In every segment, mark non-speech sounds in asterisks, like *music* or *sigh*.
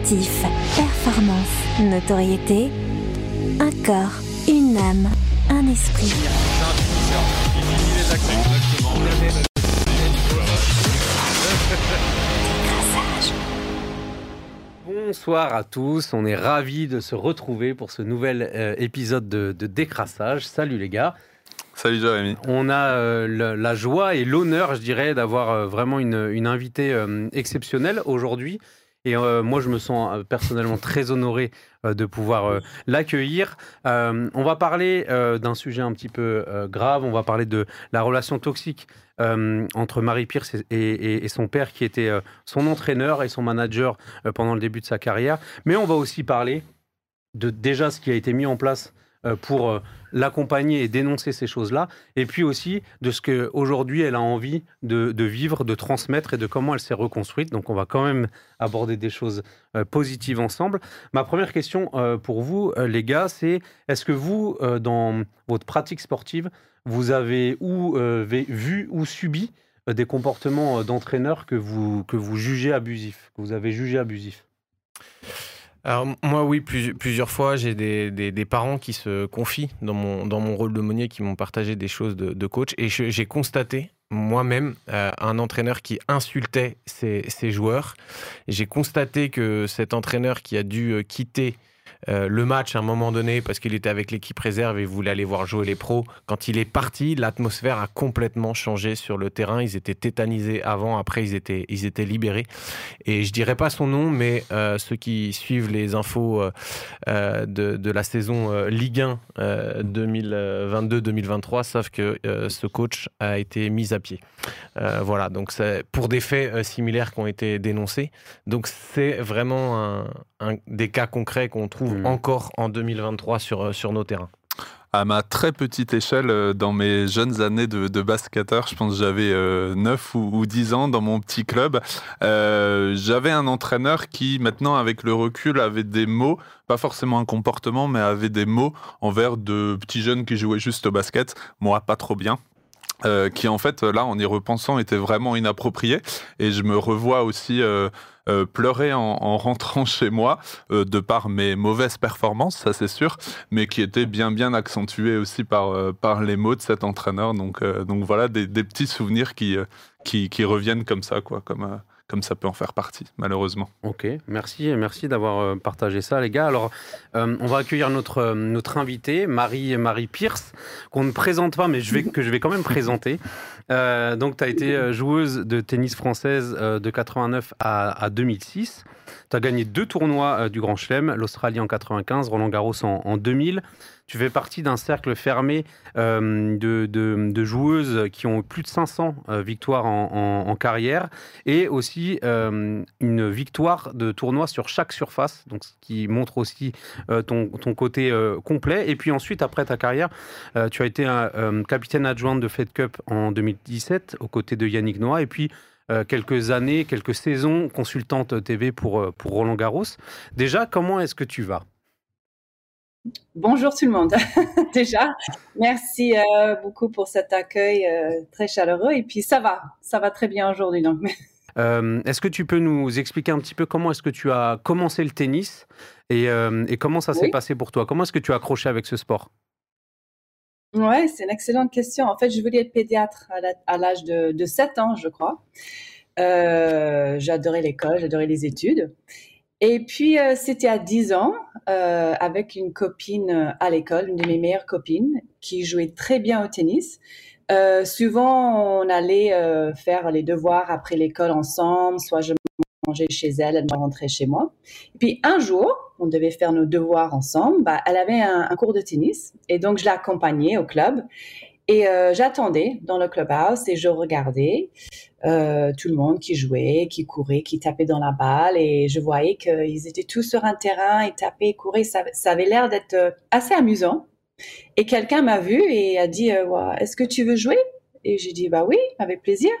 sportif, performance, notoriété, un corps, une âme, un esprit. Bonsoir à tous, on est ravis de se retrouver pour ce nouvel euh, épisode de, de Décrassage. Salut les gars. Salut Jérémy. On a euh, la joie et l'honneur, je dirais, d'avoir euh, vraiment une, une invitée euh, exceptionnelle aujourd'hui. Et euh, moi, je me sens euh, personnellement très honoré euh, de pouvoir l'accueillir. On va parler d'un sujet un petit peu grave. On va parler de la relation toxique entre Marie Pierce et, et- son père, qui était son entraîneur et son manager pendant le début de sa carrière. Mais on va aussi parler de déjà ce qui a été mis en place pour euh, l'accompagner et dénoncer ces choses-là, et puis aussi de ce qu'aujourd'hui elle a envie de, vivre, de transmettre et de comment elle s'est reconstruite. Donc on va quand même aborder des choses euh, positives ensemble. Ma première question euh, pour vous, euh, les gars, c'est est-ce que vous, euh, dans votre pratique sportive, vous avez ou euh, vu ou subi euh, des comportements euh, d'entraîneurs que vous, que vous jugez abusifs, que vous avez jugé abusifs? Alors moi oui, plus- plusieurs fois, j'ai des, des- parents qui se confient dans mon, dans mon rôle d'aumônier, qui m'ont partagé des choses de, coach. Et j'ai constaté moi-même euh, un entraîneur qui insultait ses, ses joueurs. J'ai constaté que cet entraîneur qui a dû euh, quitter euh, le match à un moment donné parce qu'il était avec l'équipe réserve et voulait aller voir jouer les pros. Quand il est parti, l'atmosphère a complètement changé sur le terrain. Ils étaient tétanisés avant, après ils étaient, ils étaient libérés. Et je dirais pas son nom, mais euh, ceux qui suivent les infos euh, de, de la saison Ligue 1 euh, 2022-2023 savent que ce coach a été mis à pied. Voilà, donc c'est pour des faits similaires qui ont été dénoncés. Donc c'est vraiment un, un- des cas concrets qu'on trouve Mhm. encore en 2023 sur, euh, sur nos terrains. À ma très petite échelle, euh, dans mes jeunes années de, de basketteur, je pense que j'avais euh, 9 ou, ou 10 ans dans mon petit club, euh, j'avais un entraîneur qui, maintenant, avec le recul, avait des mots, pas forcément un comportement, mais avait des mots envers de petits jeunes qui jouaient juste au basket, moi pas trop bien. Euh, qui en fait là en y repensant était vraiment inapproprié et je me revois aussi euh, euh, pleurer en, en rentrant *laughs* chez moi euh, de par mes mauvaises performances ça c'est sûr mais qui était bien bien accentué aussi par, euh, par les mots de cet entraîneur. Donc, euh, donc voilà des, des petits souvenirs qui, qui, qui reviennent comme ça, quoi, comme, comme ça peut en faire partie, malheureusement. Ok, merci, merci d'avoir euh, partagé ça, les gars. Alors, euh, on va accueillir notre, euh, notre invitée, Marie, Marie Pierce, qu'on ne présente pas, mais je vais, que je vais quand même présenter. Donc, tu as été joueuse de tennis française de 89 à, à 2006. Tu as gagné deux tournois du Grand Chelem, l'Australie en 95, Roland Garros en 2000. Tu fais partie d'un cercle fermé euh, de, joueuses qui ont plus de 500 euh, victoires en, carrière et aussi euh, une victoire de tournoi sur chaque surface, donc ce qui montre aussi ton, côté complet. Et puis ensuite, après ta carrière, tu as été capitaine adjoint de Fed Cup en 2017 aux côtés de Yannick Noah, et puis quelques années, quelques saisons consultante TV pour Roland Garros. Déjà, comment est-ce que tu vas? Bonjour tout le monde. *laughs* Déjà, merci euh, beaucoup pour cet accueil euh, très chaleureux. Et puis ça va, ça va très bien aujourd'hui. Donc, *laughs* Euh, Est-ce que tu peux nous expliquer un petit peu comment est-ce que tu as commencé le tennis et, et comment ça s'est passé pour toi? Comment est-ce que tu as accroché avec ce sport? Ouais, c'est une excellente question. En fait, je voulais être pédiatre à l'âge de, de 7 ans, je crois. J'adorais l'école, j'adorais les études. Et puis, euh, c'était à 10 ans, euh, avec une copine euh, à l'école, une de mes meilleures copines, qui jouait très bien au tennis. Euh, souvent, on allait euh, faire les devoirs après l'école ensemble, soit je mangeais chez elle, elle me rentrait chez moi. Et puis, un jour, on devait faire nos devoirs ensemble. Bah, elle avait un, un cours de tennis, et donc je l'accompagnais au club. Et euh, j'attendais dans le clubhouse et je regardais euh, tout le monde qui jouait, qui courait, qui tapait dans la balle. Et je voyais qu'ils étaient tous sur un terrain, ils tapaient, couraient. Ça, avait l'air d'être euh, assez amusant. Et quelqu'un m'a vu et a dit Est-ce que tu veux jouer? Et j'ai dit Bah oui, avec plaisir.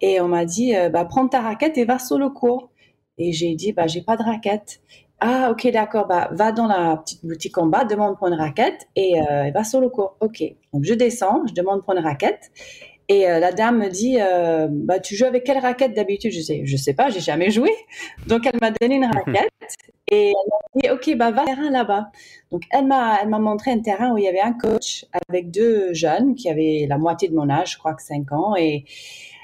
Et on m'a dit Bah prends ta raquette et va sur le cours. Et j'ai dit Bah j'ai pas de raquette. Ah, ok, d'accord. Bah, va dans la petite boutique en bas, demande pour une raquette et euh, va sur le cours. Ok. Donc, je descends, je demande pour une raquette. Et euh, la dame me dit, euh, bah, tu joues avec quelle raquette d'habitude? Je sais, je sais pas, j'ai jamais joué. *laughs* Donc elle m'a donné une raquette et elle m'a dit, ok, bah va terrain là-bas. Donc elle m'a, elle m'a montré un terrain où il y avait un coach avec deux jeunes qui avaient la moitié de mon âge, je crois que 5 ans, et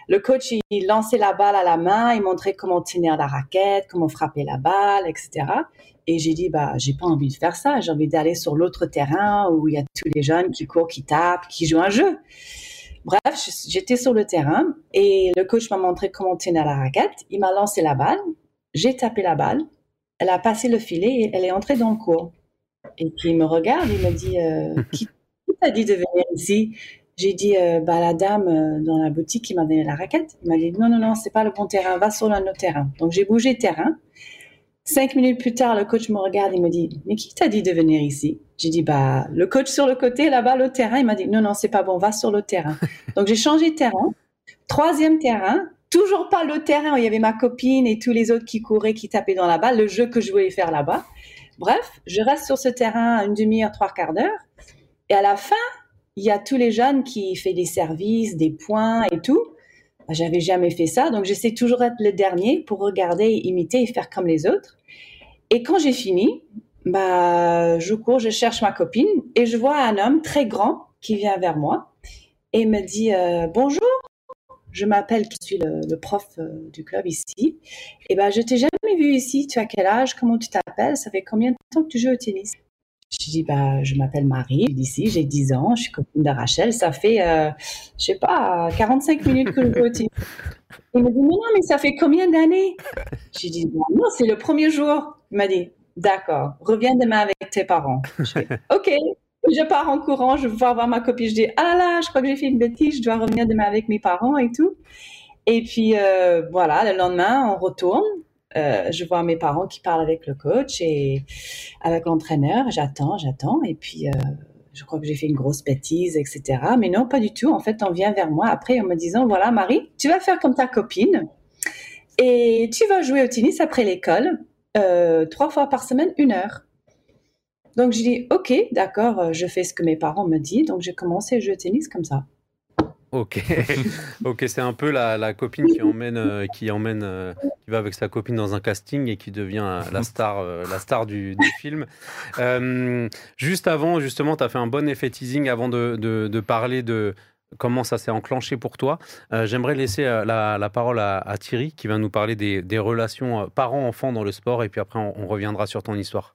le coach, il lançait la balle à la main, il montrait comment tenir la raquette, comment frapper la balle, etc. Et j'ai dit, bah, j'ai pas envie de faire ça. J'ai envie d'aller sur l'autre terrain où il y a tous les jeunes qui courent, qui tapent, qui jouent un jeu. Bref, j'étais sur le terrain et le coach m'a montré comment tenir la raquette. Il m'a lancé la balle. J'ai tapé la balle. Elle a passé le filet et elle est entrée dans le cours. Et puis il me regarde, il me dit, euh, *laughs* qui t'a dit de venir ici? J'ai dit, euh, bah, la dame euh, dans la boutique qui m'a donné la raquette, il m'a dit, non, non, non, c'est pas le bon terrain, va sur un autre terrain. Donc, j'ai bougé de terrain. Cinq minutes plus tard, le coach me regarde, il me dit, mais qui t'a dit de venir ici? J'ai dit, bah, le coach sur le côté, là-bas, le terrain. Il m'a dit, non, non, c'est pas bon, va sur le terrain. *laughs* Donc, j'ai changé de terrain. Troisième terrain, toujours pas le terrain où il y avait ma copine et tous les autres qui couraient, qui tapaient dans la balle, le jeu que je voulais faire là-bas. Bref, je reste sur ce terrain une demi-heure, trois quarts d'heure. Et à la fin, il y a tous les jeunes qui font des services, des points et tout. Bah, j'avais jamais fait ça, donc j'essaie toujours d'être le dernier pour regarder, imiter et faire comme les autres. Et quand j'ai fini, bah, je cours, je cherche ma copine et je vois un homme très grand qui vient vers moi et me dit euh, bonjour. Je m'appelle, je suis le, prof euh, du club ici. Et ben, je t'ai jamais vu ici. Tu as quel âge? Comment tu t'appelles? Ça fait combien de temps que tu joues au tennis je dis, bah, je m'appelle Marie, d'ici, j'ai 10 ans, je suis copine de Rachel. Ça fait, euh, je sais pas, 45 minutes que je tennis. *laughs* Il me dit, mais non, mais ça fait combien d'années? J'ai dit, bah, non, c'est le premier jour. Il m'a dit, d'accord, reviens demain avec tes parents. Je dis, *laughs* ok. Je pars en courant, je vais voir ma copine. Je dis, ah là là, je crois que j'ai fait une bêtise, je dois revenir demain avec mes parents et tout. Et puis, euh, voilà, le lendemain, on retourne. Euh, je vois mes parents qui parlent avec le coach et avec l'entraîneur. J'attends, j'attends. Et puis, euh, je crois que j'ai fait une grosse bêtise, etc. Mais non, pas du tout. En fait, on vient vers moi après en me disant, voilà, Marie, tu vas faire comme ta copine et tu vas jouer au tennis après l'école, euh, trois fois par semaine, une heure. Donc, je dis, OK, d'accord, je fais ce que mes parents me disent. Donc, j'ai commencé à jouer au tennis comme ça. Ok, *laughs* ok, c'est un peu la, copine qui emmène, euh, qui emmène, euh, qui va avec sa copine dans un casting et qui devient euh, la star, la star du, film. juste avant, justement, tu as fait un bon effet teasing avant de, parler de comment ça s'est enclenché pour toi. J'aimerais laisser la, parole à, Thierry qui va nous parler des, relations parents-enfants dans le sport et puis après on reviendra sur ton histoire.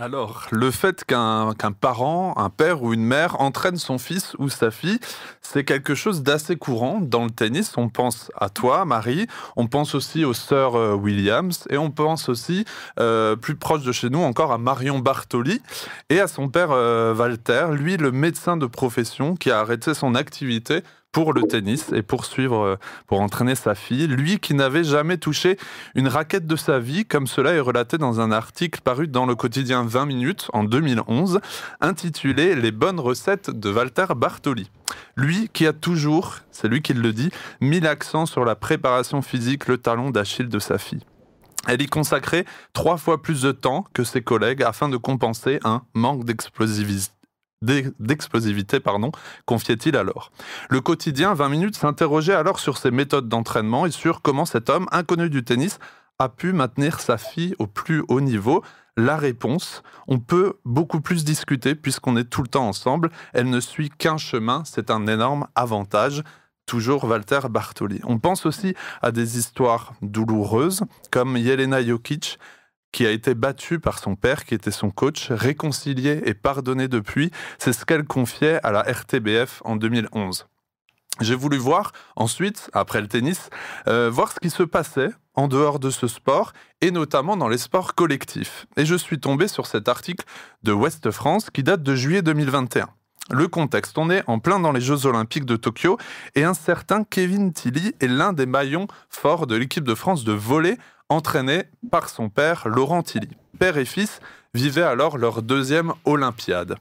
Alors, le fait qu'un parent, un père ou une mère entraîne son fils ou sa fille, c'est quelque chose d'assez courant dans le tennis. On pense à toi, Marie, on pense aussi aux sœurs euh, Williams et on pense aussi, euh, plus proche de chez nous encore, à Marion Bartoli et à son père euh, Walter, lui le médecin de profession qui a arrêté son activité pour le tennis et pour suivre, euh, pour entraîner sa fille. Lui qui n'avait jamais touché une raquette de sa vie, comme cela est relaté dans un article paru dans le quotidien 20 minutes en 2011, intitulé Les bonnes recettes de Walter Bartoli. Lui qui a toujours, c'est lui qui le dit, mis l'accent sur la préparation physique, le talon d'Achille de sa fille. Elle y consacrait trois fois plus de temps que ses collègues afin de compenser un manque d'explosivité d'explosivité, pardon, confiait-il alors. Le quotidien 20 minutes s'interrogeait alors sur ses méthodes d'entraînement et sur comment cet homme inconnu du tennis a pu maintenir sa fille au plus haut niveau. La réponse, on peut beaucoup plus discuter puisqu'on est tout le temps ensemble. Elle ne suit qu'un chemin, c'est un énorme avantage. Toujours Walter Bartoli. On pense aussi à des histoires douloureuses comme Yelena Jokic qui a été battue par son père, qui était son coach, réconcilié et pardonné depuis. C'est ce qu'elle confiait à la RTBF en 2011. J'ai voulu voir ensuite, après le tennis, euh, voir ce qui se passait en dehors de ce sport et notamment dans les sports collectifs. Et je suis tombé sur cet article de Ouest France qui date de juillet 2021. Le contexte, on est en plein dans les Jeux Olympiques de Tokyo et un certain Kevin Tilly est l'un des maillons forts de l'équipe de France de volley entraîné par son père Laurent Tilly. Père et fils vivaient alors leur deuxième Olympiade.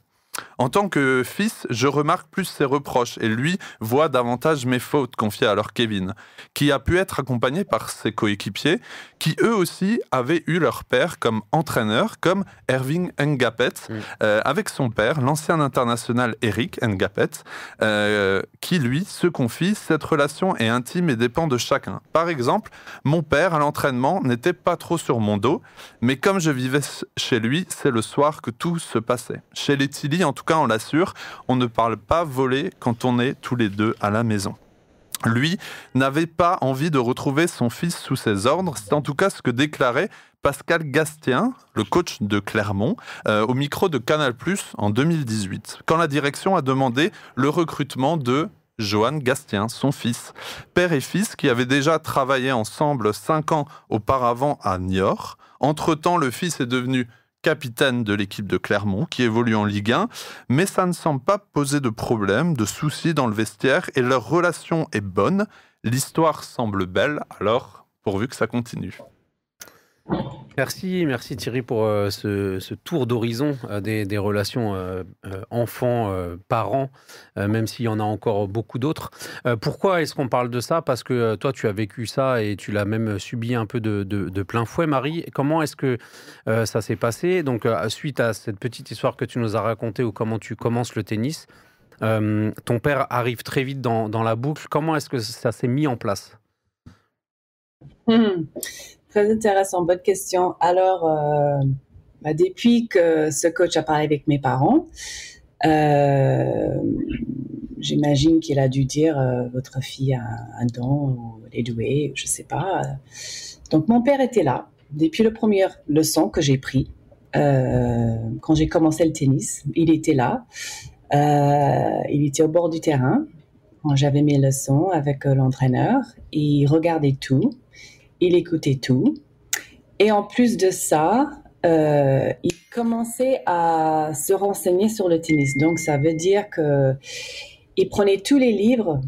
En tant que fils, je remarque plus ses reproches et lui voit davantage mes fautes, confiées à leur Kevin, qui a pu être accompagné par ses coéquipiers, qui eux aussi avaient eu leur père comme entraîneur, comme Erving Ngapet, mm. euh, avec son père, l'ancien international Eric Ngapet, euh, qui lui se confie, cette relation est intime et dépend de chacun. Par exemple, mon père à l'entraînement n'était pas trop sur mon dos, mais comme je vivais chez lui, c'est le soir que tout se passait. Chez les Tilly, en tout cas on l'assure, on ne parle pas voler quand on est tous les deux à la maison. Lui n'avait pas envie de retrouver son fils sous ses ordres, c'est en tout cas ce que déclarait Pascal Gastien, le coach de Clermont, euh, au micro de Canal ⁇ en 2018, quand la direction a demandé le recrutement de Johan Gastien, son fils. Père et fils qui avaient déjà travaillé ensemble cinq ans auparavant à Niort. Entre-temps, le fils est devenu capitaine de l'équipe de Clermont qui évolue en Ligue 1, mais ça ne semble pas poser de problème, de soucis dans le vestiaire et leur relation est bonne. L'histoire semble belle, alors pourvu que ça continue. Merci, merci Thierry pour euh, ce, tour d'horizon euh, des, relations euh, enfants-parents, même s'il y en a encore beaucoup d'autres. pourquoi est-ce qu'on parle de ça? Parce que toi, tu as vécu ça et tu l'as même subi un peu de, plein fouet, Marie. Comment est-ce que ça s'est passé? Donc, suite à cette petite histoire que tu nous as racontée ou comment tu commences le tennis, ton père arrive très vite dans, la boucle. Comment est-ce que ça s'est mis en place? Hmm. Très intéressant, bonne question. Alors, euh, bah, depuis que ce coach a parlé avec mes parents, euh, j'imagine qu'il a dû dire euh, votre fille a un don ou elle est douée, je sais pas. Donc mon père était là depuis la première leçon que j'ai pris quand j'ai commencé le tennis. Il était là, il était au bord du terrain quand j'avais mes leçons avec l'entraîneur. Il regardait tout il écoutait tout. Et en plus de ça, euh, il commençait à se renseigner sur le tennis. Donc ça veut dire que il prenait tous les livres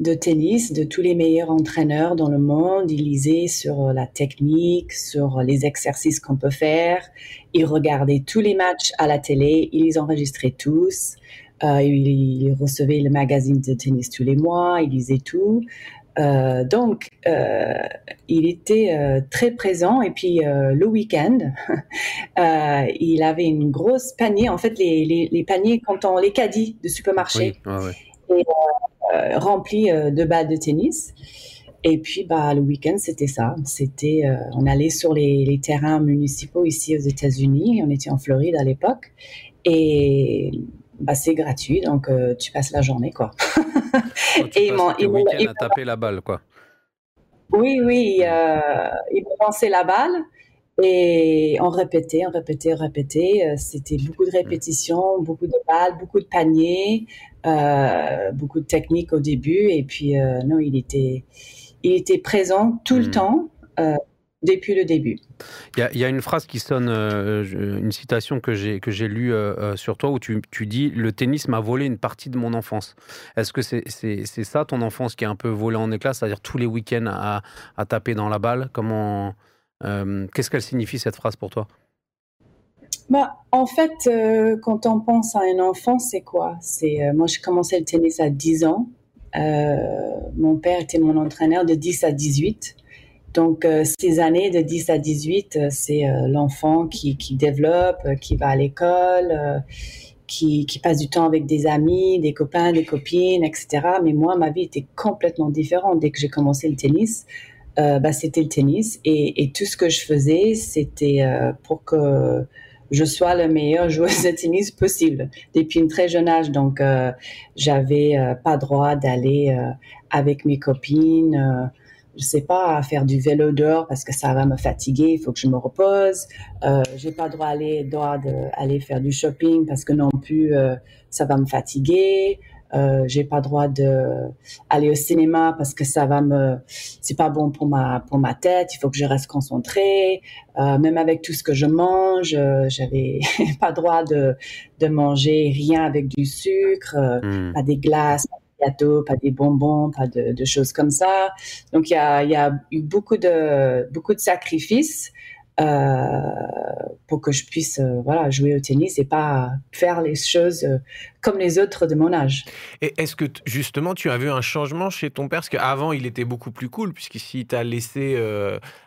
de tennis de tous les meilleurs entraîneurs dans le monde. Il lisait sur la technique, sur les exercices qu'on peut faire. Il regardait tous les matchs à la télé. Il les enregistrait tous. Euh, il, recevait le magazine de tennis tous les mois. Il lisait tout. Euh, donc, euh, il était euh, très présent et puis le week-end, *laughs* il avait une grosse panier, en fait les, les, paniers quand on les caddies de supermarché, et, remplis de balles de tennis. Et puis, bah, le week-end, c'était ça. C'était, on allait sur les, les, terrains municipaux ici aux États-Unis. On était en Floride à l'époque. Et bah, c'est gratuit, donc euh, tu passes la journée, quoi. *laughs* et il m'a tapé la balle, quoi. Oui, oui, euh, il m'a lancé la balle et on répétait, on répétait, on répétait. Euh, c'était beaucoup de répétitions, beaucoup de balles, beaucoup de paniers, beaucoup de techniques au début. Et puis, non, il était, il était présent tout le hmm. temps depuis le début. Il y, a une phrase qui sonne, euh, une citation que j'ai lue euh, euh, sur toi où tu, tu, dis le tennis m'a volé une partie de mon enfance. Est-ce que c'est c'est ça ton enfance qui est un peu volée en éclats, c'est-à-dire tous les week-ends à, à, taper dans la balle? Comment qu'est-ce qu'elle signifie cette phrase pour toi? Bah, en fait, quand on pense à un enfant, c'est quoi? C'est moi, j'ai commencé le tennis à 10 ans. mon père était mon entraîneur de 10 à 18. Donc, euh, ces années de 10 à 18, euh, c'est euh, l'enfant qui, qui, développe, qui va à l'école, qui, qui, passe du temps avec des amis, des copains, des copines, etc. Mais moi, ma vie était complètement différente. Dès que j'ai commencé le tennis, bah, c'était le tennis. Et, et, tout ce que je faisais, c'était pour que je sois la meilleure joueuse de tennis possible depuis un très jeune âge. Donc, j'avais pas droit d'aller avec mes copines je sais pas, à faire du vélo dehors parce que ça va me fatiguer, il faut que je me repose. Euh, j'ai pas droit aller droit d'aller faire du shopping parce que non plus euh, ça va me fatiguer. Euh, j'ai pas droit de aller au cinéma parce que ça va me c'est pas bon pour ma pour ma tête il faut que je reste concentrée euh, même avec tout ce que je mange euh, j'avais *laughs* pas droit de de manger rien avec du sucre hmm. pas des glaces pas des bonbons, pas de, choses comme ça. Donc il y a, eu beaucoup de sacrifices pour que je puisse voilà jouer au tennis et pas faire les choses comme les autres de mon âge. Et est-ce que justement tu as vu un changement chez ton père? Parce qu'avant il était beaucoup plus cool puisqu'ici t'a laissé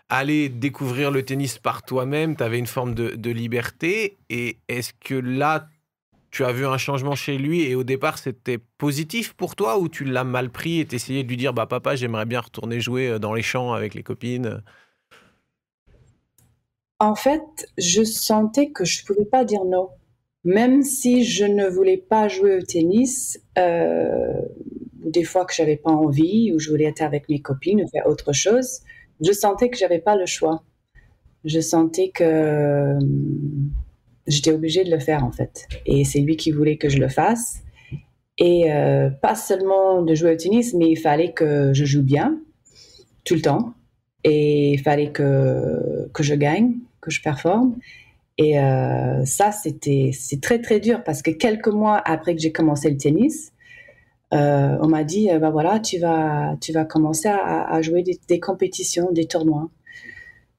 aller découvrir le tennis par toi-même, tu avais une forme de, de liberté et est-ce que là tu as vu un changement chez lui et au départ c'était positif pour toi ou tu l'as mal pris et t'essayais de lui dire bah papa j'aimerais bien retourner jouer euh, dans les champs avec les copines? En fait, je sentais que je pouvais pas dire non. Même si je ne voulais pas jouer au tennis, euh, des fois que j'avais pas envie ou je voulais être avec mes copines ou faire autre chose, je sentais que j'avais pas le choix. Je sentais que j'étais obligée de le faire en fait. Et c'est lui qui voulait que je le fasse. Et euh, pas seulement de jouer au tennis, mais il fallait que je joue bien tout le temps. Et il fallait que, que je gagne, que je performe. Et euh, ça, c'était c'est très très dur parce que quelques mois après que j'ai commencé le tennis, euh, on m'a dit bah voilà, tu vas tu vas commencer à, jouer des, des, compétitions, des tournois.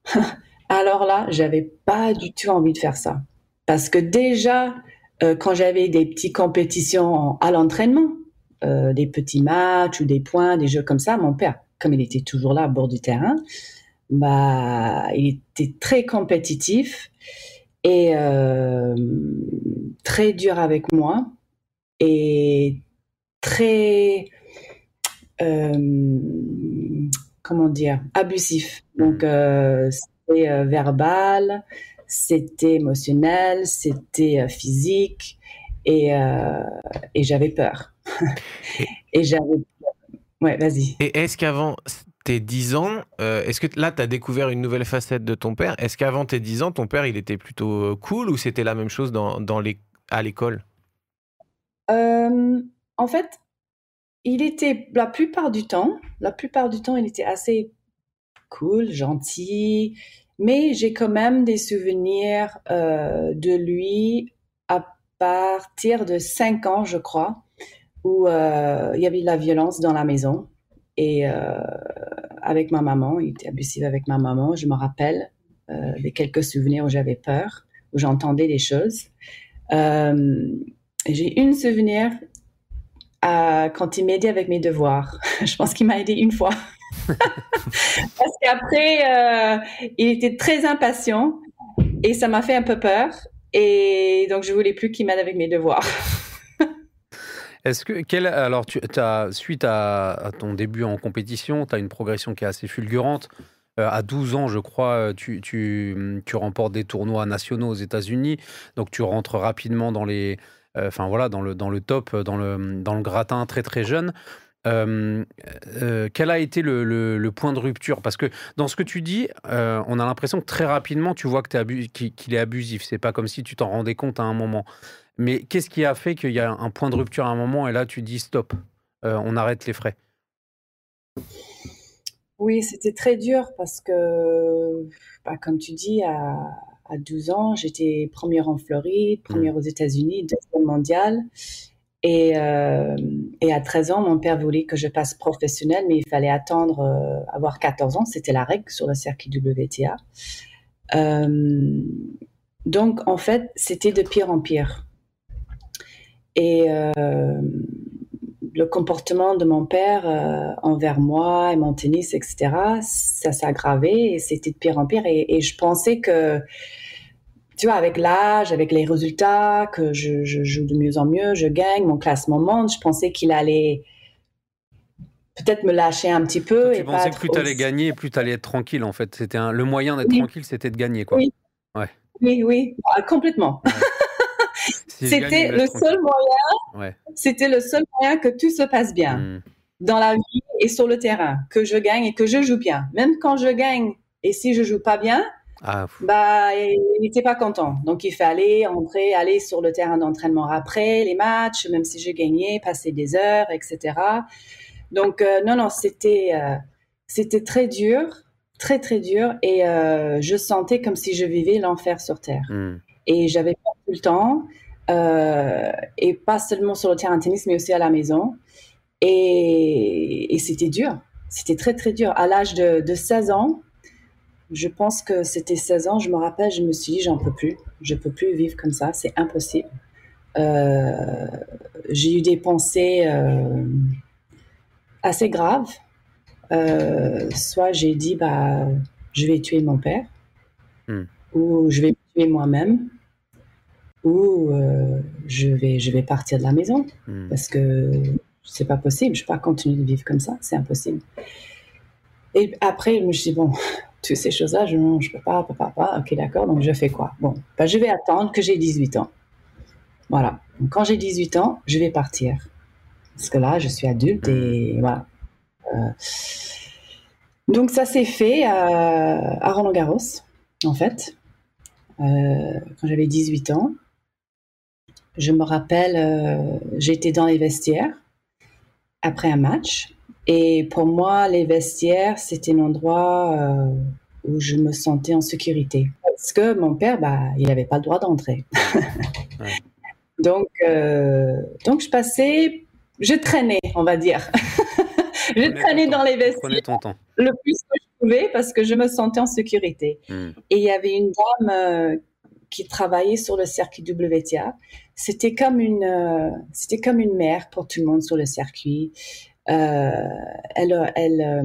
*laughs* Alors là, j'avais pas du tout envie de faire ça. Parce que déjà, euh, quand j'avais des petites compétitions à l'entraînement, euh, des petits matchs ou des points, des jeux comme ça, mon père, comme il était toujours là à bord du terrain, bah, il était très compétitif et euh, très dur avec moi et très, comment dire, abusif. Donc, c'était verbal, c'était émotionnel, c'était euh, physique et, euh, et j'avais peur. et *laughs* j'avais. Ouais, vas-y. Et est-ce qu'avant tes 10 ans, euh, est-ce que là, tu as découvert une nouvelle facette de ton père? Est-ce qu'avant tes 10 ans, ton père, il était plutôt cool ou c'était la même chose dans, dans les, à l'école? En fait, il était la plupart du temps, la plupart du temps, il était assez cool, gentil. Mais j'ai quand même des souvenirs euh, de lui à partir de 5 ans, je crois, où euh, il y avait de la violence dans la maison. Et euh, avec ma maman, il était abusif avec ma maman. Je me rappelle des quelques souvenirs où j'avais peur, où j'entendais des choses. j'ai une souvenir quand il m'aidait avec mes devoirs. *laughs* je pense qu'il m'a aidé une fois. *laughs* Parce qu'après, euh, il était très impatient et ça m'a fait un peu peur. Et donc, je voulais plus qu'il m'aide avec mes devoirs. *laughs* Est-ce que, quel, alors, tu as, suite à, ton début en compétition, tu as une progression qui est assez fulgurante. Euh, à 12 ans, je crois, tu, tu, tu, remportes des tournois nationaux aux États-Unis. Donc, tu rentres rapidement dans les, euh, enfin voilà, dans le, dans le top, dans le, dans le gratin très très jeune. Euh, euh, quel a été le, point de rupture? Parce que dans ce que tu dis, euh, on a l'impression que très rapidement, tu vois que qu'il est abusif. C'est pas comme si tu t'en rendais compte à un moment. Mais qu'est-ce qui a fait qu'il y a un point de rupture à un moment et là tu dis stop, on arrête les frais? Oui, c'était très dur parce que, bah, comme tu dis, à, à 12 ans, j'étais première en Floride, première mmh. aux États-Unis, deuxième mondiale. Et, euh, et, à 13 ans, mon père voulait que je passe professionnel, mais il fallait attendre euh, avoir 14 ans. C'était la règle sur le circuit WTA. Euh, donc, en fait, c'était de pire en pire. Et le comportement de mon père envers moi et mon tennis, etc., ça s'aggravait et c'était de pire en pire. Et je pensais que tu vois, avec l'âge, avec les résultats, que je, joue de mieux en mieux, je gagne, mon classement monte, je pensais qu'il allait peut-être me lâcher un petit peu. Tu pensais que plus tu allais gagner, plus tu allais être tranquille, en fait. C'était le moyen d'être tranquille, c'était de gagner, quoi. Oui, ouais. oui, oui. Ah, complètement. *laughs* c'était le seul moyen. C'était le seul moyen que tout se passe bien hmm. dans la vie et sur le terrain, que je gagne et que je joue bien. Même quand je gagne et si je joue pas bien, ah, bah, il n'était pas content. Donc, il fallait entrer, aller sur le terrain d'entraînement après les matchs, même si j'ai gagné, passer des heures, etc. Donc, euh, non, non, c'était euh, c'était très dur, très, très dur. Et euh, je sentais comme si je vivais l'enfer sur Terre. Hmm. Et j'avais pas tout le temps. et pas seulement sur le terrain de tennis, mais aussi à la maison. Et, et c'était dur. C'était très, très dur. À l'âge de, de 16 ans, Je pense que c'était 16 ans. Je me rappelle, je me suis dit, j'en peux plus. Je peux plus vivre comme ça. C'est impossible. Euh, j'ai eu des pensées euh, assez graves. Euh, soit j'ai dit, bah, je vais tuer mon père, Hmm. ou je vais me tuer moi-même, ou je, vais, je vais partir de la maison Hmm. parce que c'est pas possible. Je peux pas continuer de vivre comme ça. C'est impossible. Et après, je me suis dit, bon, ces choses-là, je ne peux pas, pas, pas. Ok, d'accord, donc je fais quoi? Bon, ben, je vais attendre que j'ai 18 ans. Voilà. Quand j'ai 18 ans, je vais partir. Parce que là, je suis adulte et voilà. Euh, donc, ça s'est fait à, à Roland-Garros, en fait, euh, quand j'avais 18 ans. Je me rappelle, euh, j'étais dans les vestiaires après un match. Et pour moi, les vestiaires, c'était un endroit euh, où je me sentais en sécurité. Parce que mon père, bah, il n'avait pas le droit d'entrer. *laughs* Ouais. donc, euh, donc, je passais, je traînais, on va dire. *laughs* je traînais temps. dans les vestiaires ton temps. le plus que je pouvais parce que je me sentais en sécurité. Hmm. Et il y avait une dame euh, qui travaillait sur le circuit WTA. C'était comme une, euh, c'était comme une mère pour tout le monde sur le circuit. Euh, elle, elle, euh,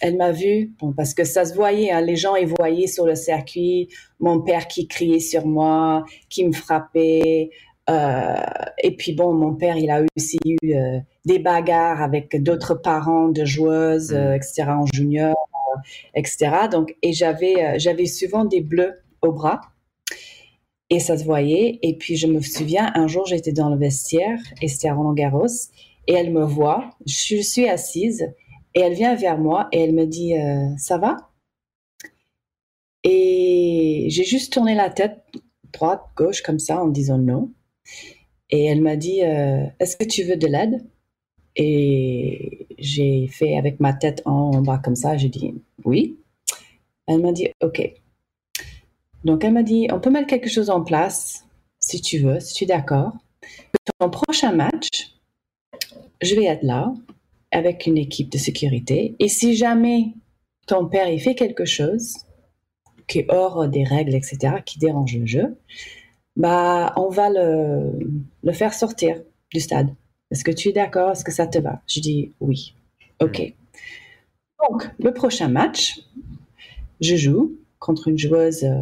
elle m'a vue, bon, parce que ça se voyait, hein, les gens ils voyaient sur le circuit mon père qui criait sur moi, qui me frappait. Euh, et puis bon, mon père, il a aussi eu euh, des bagarres avec d'autres parents de joueuses, euh, etc. en junior, etc. Donc, et j'avais, j'avais souvent des bleus au bras. Et ça se voyait. Et puis, je me souviens, un jour, j'étais dans le vestiaire et c'était à Roland Garros. Et elle me voit. Je suis assise et elle vient vers moi et elle me dit euh, Ça va? Et j'ai juste tourné la tête droite, gauche, comme ça, en disant non. Et elle m'a dit euh, Est-ce que tu veux de l'aide? Et j'ai fait avec ma tête en bas comme ça. J'ai dit Oui. Elle m'a dit Ok. Donc, elle m'a dit, on peut mettre quelque chose en place, si tu veux, si tu es d'accord. Ton prochain match, je vais être là avec une équipe de sécurité. Et si jamais ton père il fait quelque chose qui est hors des règles, etc., qui dérange le jeu, bah, on va le, le faire sortir du stade. Est-ce que tu es d'accord? Est-ce que ça te va? Je dis oui. OK. Donc, le prochain match, je joue contre une joueuse, euh,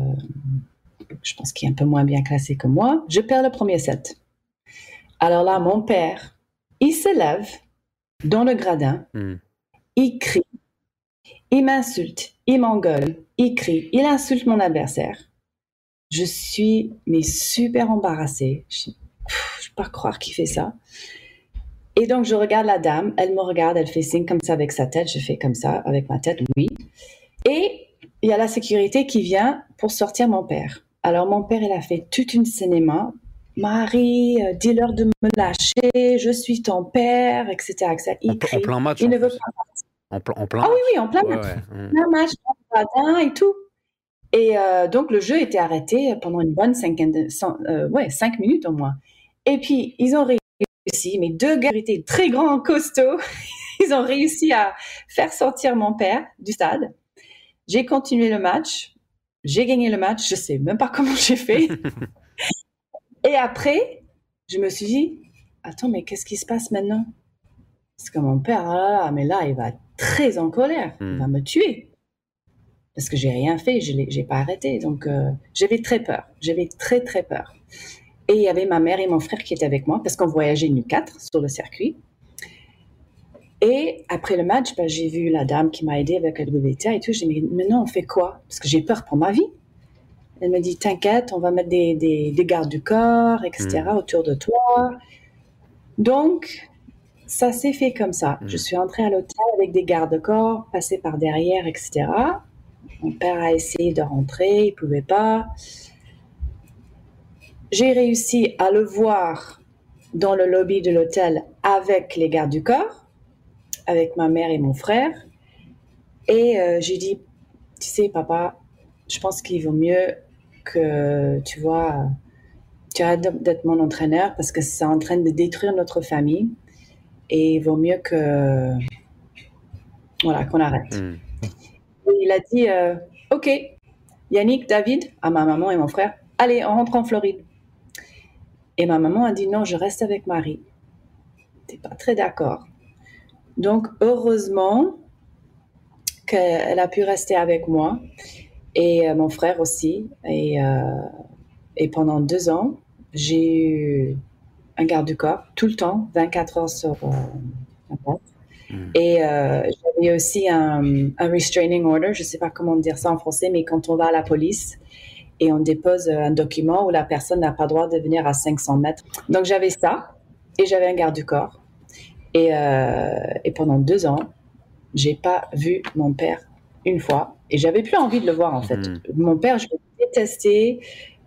je pense qui est un peu moins bien classée que moi. Je perds le premier set. Alors là, mon père, il se lève dans le gradin, Hmm. il crie, il m'insulte, il m'engueule, il crie, il insulte mon adversaire. Je suis mais super embarrassée. Je ne peux pas croire qu'il fait ça. Et donc, je regarde la dame, elle me regarde, elle fait signe comme ça avec sa tête, je fais comme ça avec ma tête, oui. Et il y a la sécurité qui vient pour sortir mon père. Alors, mon père, il a fait toute une cinéma. Marie, euh, dis-leur de me lâcher, je suis ton père, etc. etc. Il En, plein match. Il en ne veut pas. En, pl- en plein Ah oui, match. oui, en plein Ouais, match. ouais. Plein match dans et tout. Et euh, donc, le jeu était arrêté pendant une bonne cinquaine de, cent- euh, ouais, cinq minutes au moins. Et puis, ils ont réussi, mes deux gars étaient très grands, costauds. *laughs* Ils ont réussi à faire sortir mon père du stade. J'ai continué le match. J'ai gagné le match. Je sais même pas comment j'ai fait. *laughs* Et après, je me suis dit, attends, mais qu'est-ce qui se passe maintenant? Parce que mon père, ah là là, mais là, il va être très en colère. Il Hmm. va me tuer. Parce que j'ai rien fait, je n'ai pas arrêté. Donc, euh, j'avais très peur. J'avais très, très peur. Et il y avait ma mère et mon frère qui étaient avec moi, parce qu'on voyageait nous quatre sur le circuit. Et après le match, ben, j'ai vu la dame qui m'a aidé avec le WTA et tout. J'ai dit, mais non, on fait quoi? Parce que j'ai peur pour ma vie. Elle m'a dit, t'inquiète, on va mettre des, des, des gardes du corps, etc., autour de toi. Donc, ça s'est fait comme ça. Mm. Je suis entrée à l'hôtel avec des gardes-corps, passé par derrière, etc. Mon père a essayé de rentrer, il pouvait pas. J'ai réussi à le voir dans le lobby de l'hôtel avec les gardes du corps, avec ma mère et mon frère. Et euh, j'ai dit, tu sais, papa, je pense qu'il vaut mieux que, tu vois, tu arrêtes d'être mon entraîneur parce que c'est en train de détruire notre famille. Et il vaut mieux que, voilà, qu'on arrête. Hmm. Et il a dit, euh, Ok, Yannick, David, à ma maman et mon frère, allez, on rentre en Floride. Et ma maman a dit non, je reste avec Marie. T'es pas très d'accord. Donc, heureusement qu'elle a pu rester avec moi et euh, mon frère aussi. Et, euh, et pendant deux ans, j'ai eu un garde du corps tout le temps, 24 heures sur euh, hmm. Et euh, j'avais aussi un, un, restraining order, je ne sais pas comment dire ça en français, mais quand on va à la police et on dépose un document où la personne n'a pas le droit de venir à 500 mètres. Donc j'avais ça et j'avais un garde du corps. Et, euh, et pendant deux ans, j'ai pas vu mon père une fois et j'avais plus envie de le voir en fait. Hmm. Mon père, je le détestais.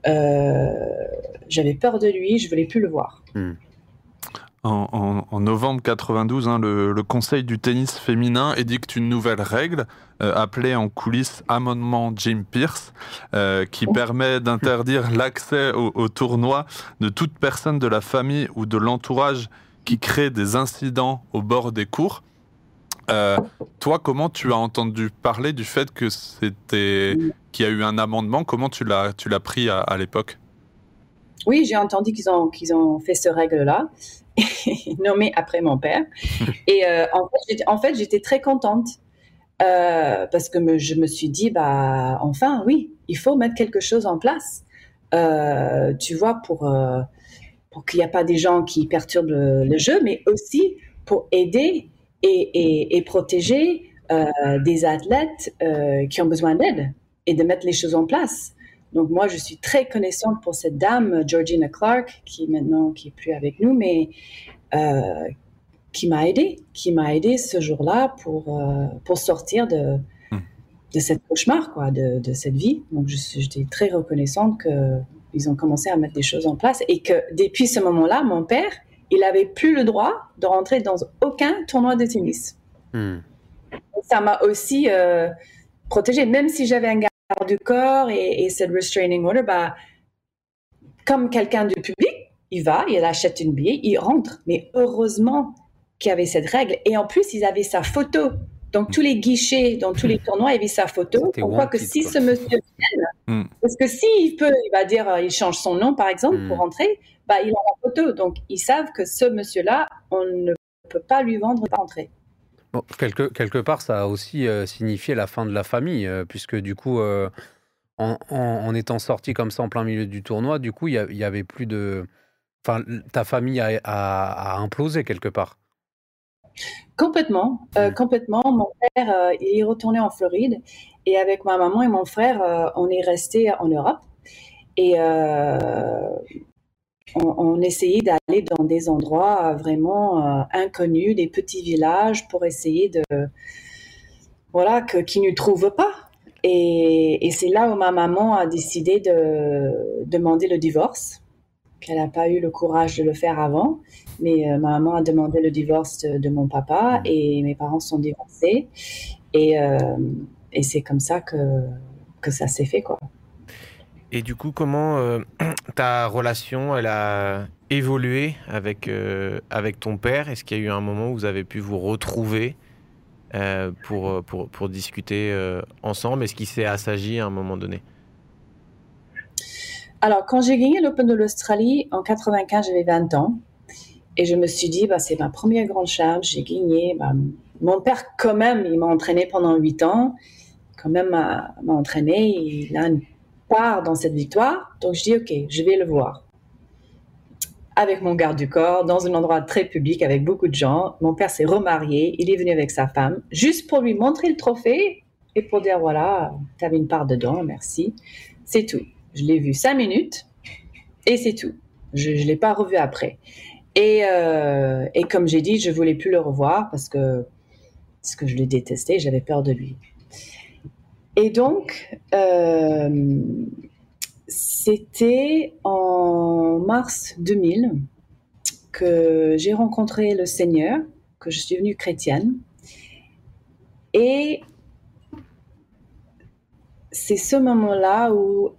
Euh, j'avais peur de lui, je voulais plus le voir. Hmm. En, novembre 92, hein, le, Conseil du tennis féminin édicte une nouvelle règle euh, appelée en coulisses amendement Jim Pierce, euh, qui oh. permet d'interdire l'accès au, au, tournoi de toute personne de la famille ou de l'entourage qui crée des incidents au bord des cours. Euh, toi, comment tu as entendu parler du fait que c'était qu'il y a eu un amendement? Comment tu l'as tu l'as pris à, l'époque? Oui, j'ai entendu qu'ils ont qu'ils ont fait ce règle-là, *laughs* nommé après mon père. *laughs* Et euh, en fait, j'étais très contente euh, parce que je me suis dit bah enfin oui, il faut mettre quelque chose en place. tu vois pour pour qu'il n'y a pas des gens qui perturbent le jeu, mais aussi pour aider et, protéger euh, des athlètes euh, qui ont besoin d'aide et de mettre les choses en place. Donc moi, je suis très connaissante pour cette dame, Georgina Clark, qui maintenant qui est plus avec nous, mais euh, qui m'a aidé, qui m'a aidé ce jour-là pour pour sortir de hmm. de cette cauchemar, quoi, de, de cette vie. Donc j'étais très reconnaissante que ils ont commencé à mettre des choses en place et que depuis ce moment-là, mon père, il n'avait plus le droit de rentrer dans aucun tournoi de tennis. Hmm. Ça m'a aussi euh, protégé, même si j'avais un garde du corps et, cette restraining order, bah, comme quelqu'un du public, il va, il achète une billet, il rentre. Mais heureusement qu'il y avait cette règle. Et en plus, ils avaient sa photo. Donc, tous les guichets, dans tous les tournois, il y avait sa photo. On croit que si ce monsieur hmm. parce que s'il peut, il va dire, euh, il change son nom, par exemple, pour hmm. rentrer, bah, il a la photo. Donc, ils savent que ce monsieur-là, on ne peut pas lui vendre pas entrer. Bon, quelque, quelque part, ça a aussi euh, signifié la fin de la famille, euh, puisque du coup, euh, en, étant sorti comme ça en plein milieu du tournoi, du coup, il y, avait plus de. Enfin, ta famille a, implosé quelque part. Complètement, mmh. complètement. Mon père, il est retourné en Floride et avec ma maman et mon frère, on est resté en Europe. Et on, essayait d'aller dans des endroits vraiment euh, inconnus, des petits villages, pour essayer de, voilà, que, qu'ils ne trouvent pas. Et, c'est là où ma maman a décidé de demander le divorce, qu'elle n'a pas eu le courage de le faire avant. Mais euh, ma maman a demandé le divorce de, mon papa et mes parents sont divorcés. Et, euh, et c'est comme ça que, que ça s'est fait, quoi. Et du coup, comment euh, *clears throat* ta relation, elle a évolué avec, avec ton père? Est-ce qu'il y a eu un moment où vous avez pu vous retrouver pour, pour, pour, discuter ensemble? Est-ce qu'il s'est assagi à un moment donné? Alors, quand j'ai gagné l'Open de l'Australie en 95, j'avais 20 ans. Et je me suis dit, bah, c'est ma première grande charge, j'ai gagné. Bah, mon père, quand même, il m'a entraîné pendant 8 ans. Quand même, m'a entraîné. Il a une part dans cette victoire. Donc je dis, OK, je vais le voir. Avec mon garde du corps, dans un endroit très public avec beaucoup de gens. Mon père s'est remarié, il est venu avec sa femme, juste pour lui montrer le trophée et pour dire, voilà, tu avais une part dedans, merci. C'est tout. Je l'ai vu cinq minutes et c'est tout. Je ne l'ai pas revu après. Et, euh, et comme j'ai dit, je voulais plus le revoir parce que, parce que je l'ai détesté, j'avais peur de lui. Et donc, euh, c'était en mars 2000 que j'ai rencontré le Seigneur, que je suis devenue chrétienne. Et c'est ce moment-là où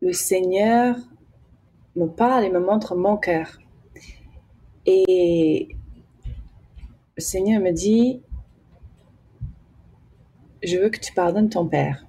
le Seigneur me parle et me montre mon cœur. Et le Seigneur me dit, je veux que tu pardonnes ton père.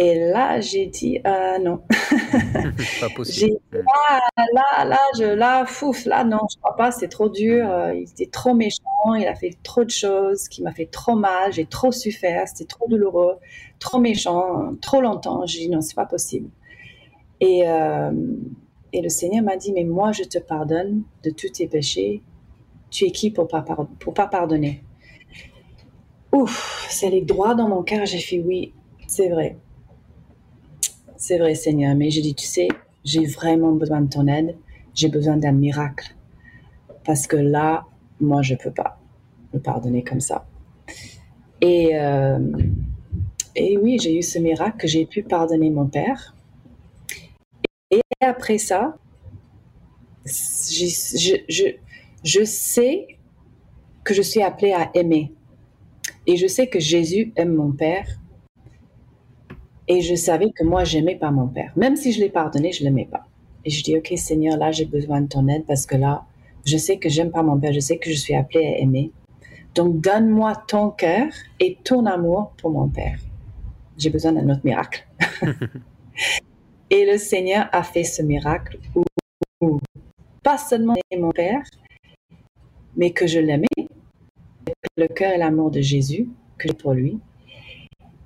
Et là, j'ai dit euh, non. *laughs* pas possible. Là, là, là, je, là, fouf, là, non, je crois pas, c'est trop dur. Euh, il était trop méchant, il a fait trop de choses qui m'a fait trop mal, j'ai trop souffert, c'était trop douloureux, trop méchant, trop longtemps. J'ai dit non, c'est pas possible. Et, euh, et le Seigneur m'a dit, mais moi, je te pardonne de tous tes péchés. Tu es qui pour pas, pas pardonner? Ouf, c'est les droits dans mon cœur. J'ai fait oui, c'est vrai c'est vrai Seigneur, mais j'ai dit, tu sais, j'ai vraiment besoin de ton aide, j'ai besoin d'un miracle. Parce que là, moi, je ne peux pas me pardonner comme ça. Et, euh, et oui, j'ai eu ce miracle que j'ai pu pardonner mon père. Et après ça, je, sais que je suis appelée à aimer. Et je sais que Jésus aime mon père et je savais que moi, j'aimais pas mon père. Même si je l'ai pardonné, je l'aimais pas. Et je dis, OK, Seigneur, là, j'ai besoin de ton aide parce que là, je sais que j'aime pas mon père, je sais que je suis appelée à aimer. Donc, donne-moi ton cœur et ton amour pour mon père. J'ai besoin d'un autre miracle. *laughs* et le Seigneur a fait ce miracle où, pas seulement mon père, mais que je l'aimais, le cœur et l'amour de Jésus que j'ai pour lui.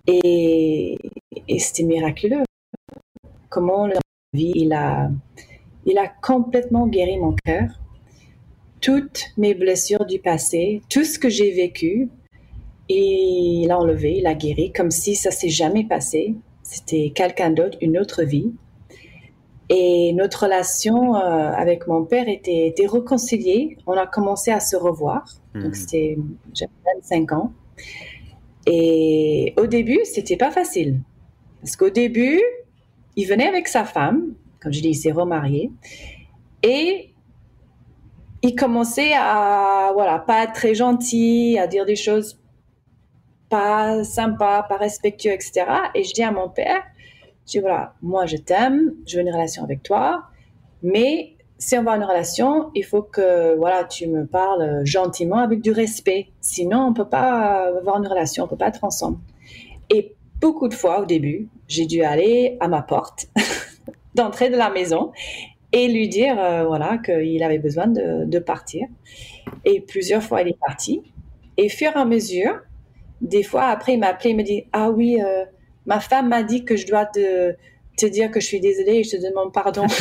Et, c'était miraculeux. Comment la vie, il a, il a complètement guéri mon cœur. Toutes mes blessures du passé, tout ce que j'ai vécu, il a enlevé, il a guéri, comme si ça s'est jamais passé. C'était quelqu'un d'autre, une autre vie. Et notre relation euh, avec mon père était, était, réconciliée. On a commencé à se revoir. Donc, hmm. c'était, j'avais 25 ans. Et au début, c'était pas facile. Parce qu'au début, il venait avec sa femme, comme je dis, il s'est remarié, et il commençait à, voilà, pas être très gentil, à dire des choses pas sympas, pas respectueux, etc. Et je dis à mon père, je dis, voilà, moi je t'aime, je veux une relation avec toi, mais si on va une relation, il faut que voilà, tu me parles gentiment avec du respect. Sinon, on peut pas avoir une relation, on peut pas être ensemble. Et beaucoup de fois au début, j'ai dû aller à ma porte *laughs* d'entrée de la maison et lui dire euh, voilà qu'il avait besoin de, partir. Et plusieurs fois, il est parti. Et fur et à mesure, des fois, après, il m'a appelé, il me dit ah oui, euh, ma femme m'a dit que je dois te, te dire que je suis désolée et je te demande pardon. *laughs*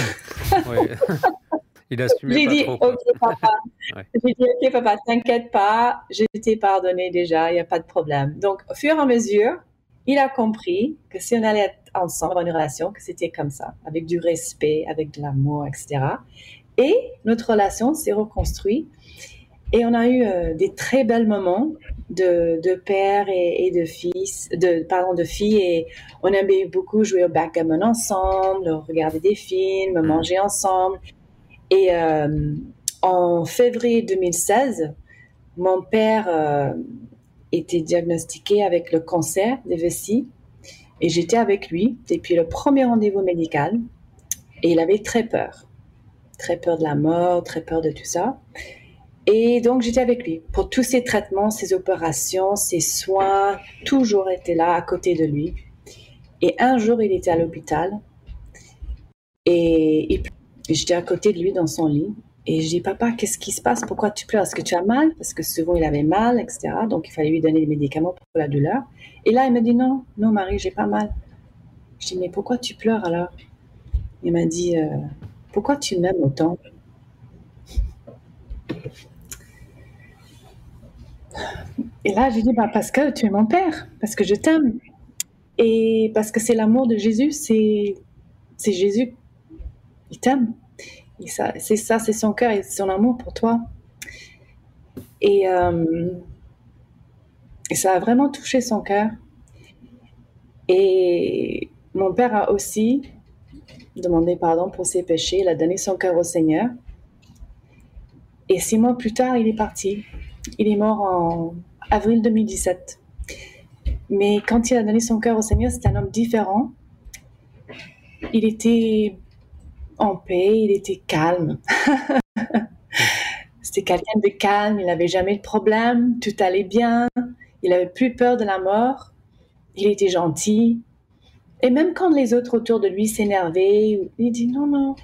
Il J'ai dit, ok, papa. *laughs* J'ai dit, ok, papa, t'inquiète pas, je t'ai pardonné déjà, il n'y a pas de problème. Donc, au fur et à mesure, il a compris que si on allait être ensemble, avoir une relation, que c'était comme ça, avec du respect, avec de l'amour, etc. Et notre relation s'est reconstruite. Et on a eu euh, des très belles moments de, de père et, et, de fils, de, pardon, de filles. Et on aimait beaucoup jouer au backgammon ensemble, regarder des films, manger ensemble. Et euh, en février 2016, mon père euh, était diagnostiqué avec le cancer des vessies et j'étais avec lui depuis le premier rendez-vous médical et il avait très peur. Très peur de la mort, très peur de tout ça. Et donc j'étais avec lui pour tous ses traitements, ses opérations, ses soins, toujours été là à côté de lui. Et un jour, il était à l'hôpital et J'étais à côté de lui dans son lit et je dis Papa, qu'est-ce qui se passe? Pourquoi tu pleures? Est-ce que tu as mal? Parce que souvent il avait mal, etc. Donc il fallait lui donner des médicaments pour la douleur. Et là, il me dit Non, non, Marie, j'ai pas mal. Je dis Mais pourquoi tu pleures alors? Il m'a dit euh, Pourquoi tu m'aimes autant? Et là, j'ai dit bah, Parce que tu es mon père, parce que je t'aime. Et parce que c'est l'amour de Jésus, c'est Jésus il t'aime. C'est ça, c'est son cœur et son amour pour toi. Et, euh, et, ça a vraiment touché son cœur. Et mon père a aussi demandé pardon pour ses péchés. Il a donné son cœur au Seigneur. Et six mois plus tard, il est parti. Il est mort en avril 2017. Mais quand il a donné son cœur au Seigneur, c'était un homme différent. Il était en paix, il était calme. *laughs* C'était quelqu'un de calme, il n'avait jamais de problème, tout allait bien, il avait plus peur de la mort, il était gentil. Et même quand les autres autour de lui s'énervaient, il dit non, non,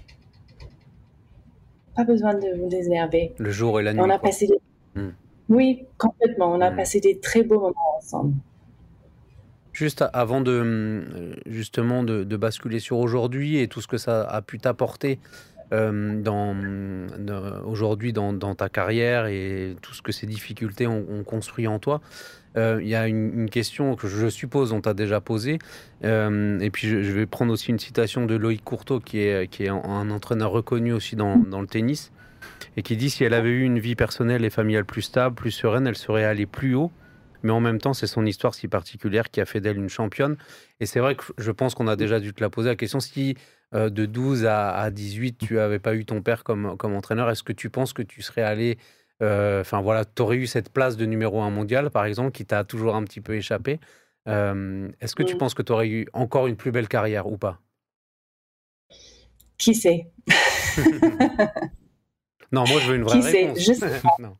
pas besoin de vous énerver. Le jour et la nuit. On a passé des... Hmm. Oui, complètement. On a Hmm. passé des très beaux moments ensemble. Juste avant de euh, justement de, de basculer sur aujourd'hui et tout ce que ça a pu t'apporter euh, dans, dans- aujourd'hui dans, dans ta carrière et tout ce que ces difficultés ont, ont construit en toi, euh, il y a une, une question que je suppose on t'a déjà posée euh, et puis je, je vais prendre aussi une citation de Loïc Courteau qui est, qui est un, un entraîneur reconnu aussi dans, dans le tennis et qui dit si elle avait eu une vie personnelle et familiale plus stable, plus sereine, elle serait allée plus haut mais en même temps, c'est son histoire si particulière qui a fait d'elle une championne. Et c'est vrai que je pense qu'on a déjà dû te la poser la question. Si euh, de 12 à, à 18, tu n'avais pas eu ton père comme, comme entraîneur, est-ce que tu penses que tu serais allé. euh, Enfin voilà, tu aurais eu cette place de numéro 1 mondial, par exemple, qui t'a toujours un petit peu échappé. Euh, est-ce que tu Mm. penses que tu aurais eu encore une plus belle carrière ou pas? Qui sait? *laughs* Non, moi je veux une vraie Qui sait réponse. Je sais *laughs* Non.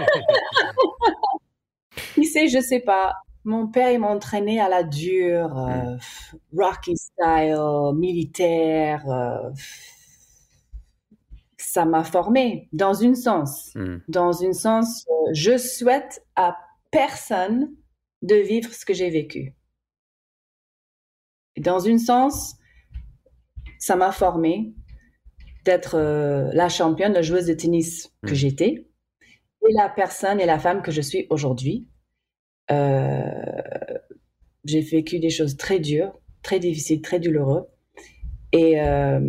*laughs* Qui sait, je sais pas. Mon père, il m'a entraîné à la dure, euh, rocky style, militaire. euh, ça m'a formé dans une sens. Hmm. Dans une sens, euh, je souhaite à personne de vivre ce que j'ai vécu. Dans une sens, ça m'a formé d'être euh, la championne, la joueuse de tennis que Mm. j'étais, et la personne et la femme que je suis aujourd'hui. Euh, j'ai vécu des choses très dures, très difficiles, très douloureuses. Et euh,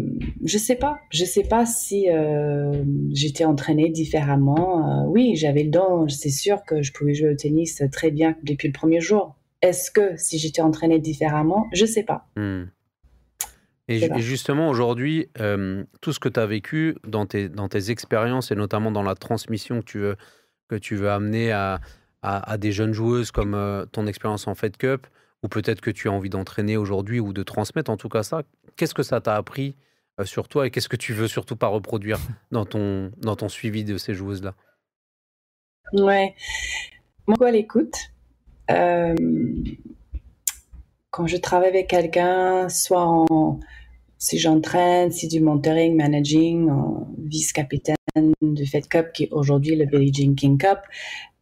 je sais pas, je sais pas si euh, j'étais entraînée différemment. Euh, oui, j'avais le don, c'est sûr que je pouvais jouer au tennis très bien depuis le premier jour. Est-ce que si j'étais entraînée différemment, je sais pas. Hmm. Et, justement, aujourd'hui, euh, tout ce que tu as vécu dans tes, dans tes expériences et notamment dans la transmission que tu veux, que tu veux amener à, à, à des jeunes joueuses comme euh, ton expérience en Fed Cup, ou peut-être que tu as envie d'entraîner aujourd'hui ou de transmettre en tout cas ça, qu'est-ce que ça t'a appris euh, sur toi et qu'est-ce que tu veux surtout pas reproduire dans ton, dans ton suivi de ces joueuses-là? Ouais. Moi, l'écoute. Euh, quand je travaille avec quelqu'un, soit en, si j'entraîne, si du mentoring, managing, vice-capitaine du Fed Cup, qui est aujourd'hui le Billie Jean King Cup,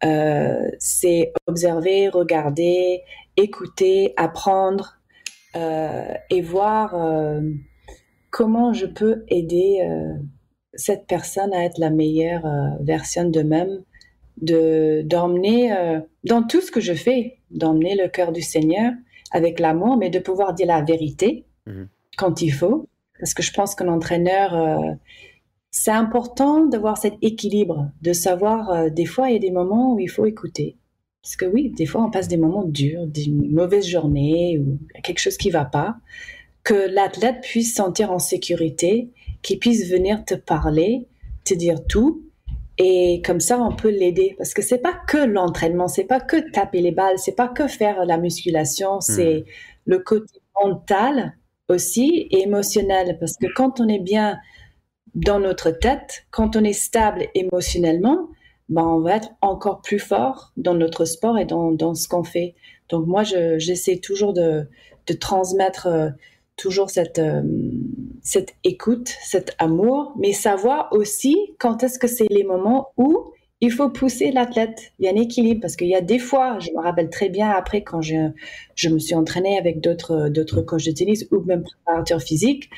euh, c'est observer, regarder, écouter, apprendre euh, et voir euh, comment je peux aider euh, cette personne à être la meilleure euh, version d'eux-mêmes de d'emmener euh, dans tout ce que je fais, d'emmener le cœur du Seigneur avec l'amour, mais de pouvoir dire la vérité Mhm. quand il faut, parce que je pense qu'un entraîneur, euh, c'est important d'avoir cet équilibre, de savoir euh, des fois il y a des moments où il faut écouter, parce que oui, des fois on passe des moments durs, des mauvaises journées ou quelque chose qui va pas, que l'athlète puisse se sentir en sécurité, qu'il puisse venir te parler, te dire tout, et comme ça, on peut l'aider. Parce que c'est pas que l'entraînement, c'est pas que taper les balles, c'est pas que faire la musculation, c'est le côté mental aussi et émotionnel. Parce que quand on est bien dans notre tête, quand on est stable émotionnellement, ben on va être encore plus fort dans notre sport et dans, dans ce qu'on fait. Donc moi, je- j'essaie toujours de, de transmettre euh, toujours cette, euh, cette écoute, cet amour, mais savoir aussi quand est-ce que c'est les moments où il faut pousser l'athlète. Il y a un équilibre parce qu'il y a des fois, je me rappelle très bien après quand je, je me suis entraînée avec d'autres d'autres coachs de tennis ou même préparateurs physiques,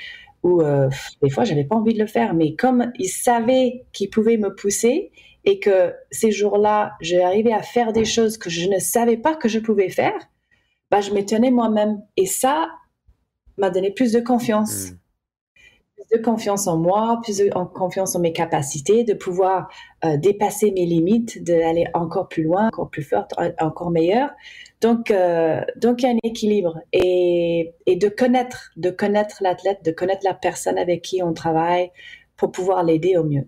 où euh, des fois j'avais pas envie de le faire, mais comme ils savaient qu'ils pouvaient me pousser et que ces jours-là, j'arrivais à faire des choses que je ne savais pas que je pouvais faire, bah, je m'étonnais moi-même. Et ça m'a donné plus de confiance Hmm. De confiance en moi, plus de confiance en mes capacités, de pouvoir euh, dépasser mes limites, d'aller encore plus loin, encore plus forte, en- encore meilleure. Donc, euh, donc il y a un équilibre et, et de connaître, de connaître l'athlète, de connaître la personne avec qui on travaille pour pouvoir l'aider au mieux.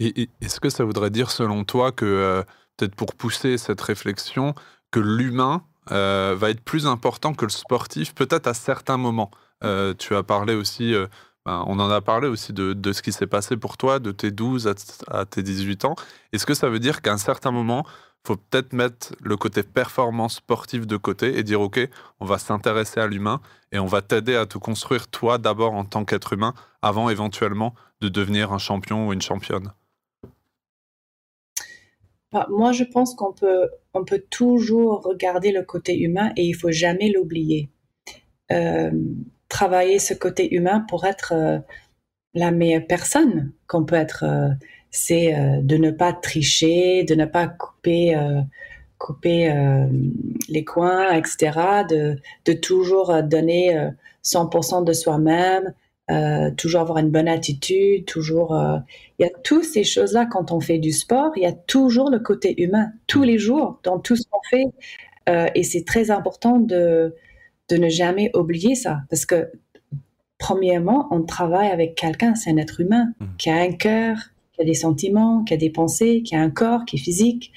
Est-ce que ça voudrait dire, selon toi, que euh, peut-être pour pousser cette réflexion, que l'humain va être plus important que le sportif, peut-être à certains moments? Tu as parlé aussi, ben, on en a parlé aussi de, de ce qui s'est passé pour toi, de tes 12 à, à tes 18 ans. Est-ce que ça veut dire qu'à un certain moment, faut peut-être mettre le côté performance sportive de côté et dire ok, on va s'intéresser à l'humain et on va t'aider à te construire toi d'abord en tant qu'être humain avant éventuellement de devenir un champion ou une championne? Bah, moi, je pense qu'on peut, on peut toujours regarder le côté humain et il faut jamais l'oublier. Euh, travailler ce côté humain pour être euh, la meilleure personne qu'on peut être. Euh, c'est de ne pas tricher, de ne pas couper, couper les coins, etc. De, de toujours donner 100% de soi-même, euh, toujours avoir une bonne attitude, toujours. Euh, il y a toutes ces choses-là quand on fait du sport. Il y a toujours le côté humain tous les jours dans tout ce qu'on fait, euh, et c'est très important de de ne jamais oublier ça parce que premièrement, on travaille avec quelqu'un, c'est un être humain mmh. qui a un cœur, qui a des sentiments, qui a des pensées, qui a un corps, qui est physique.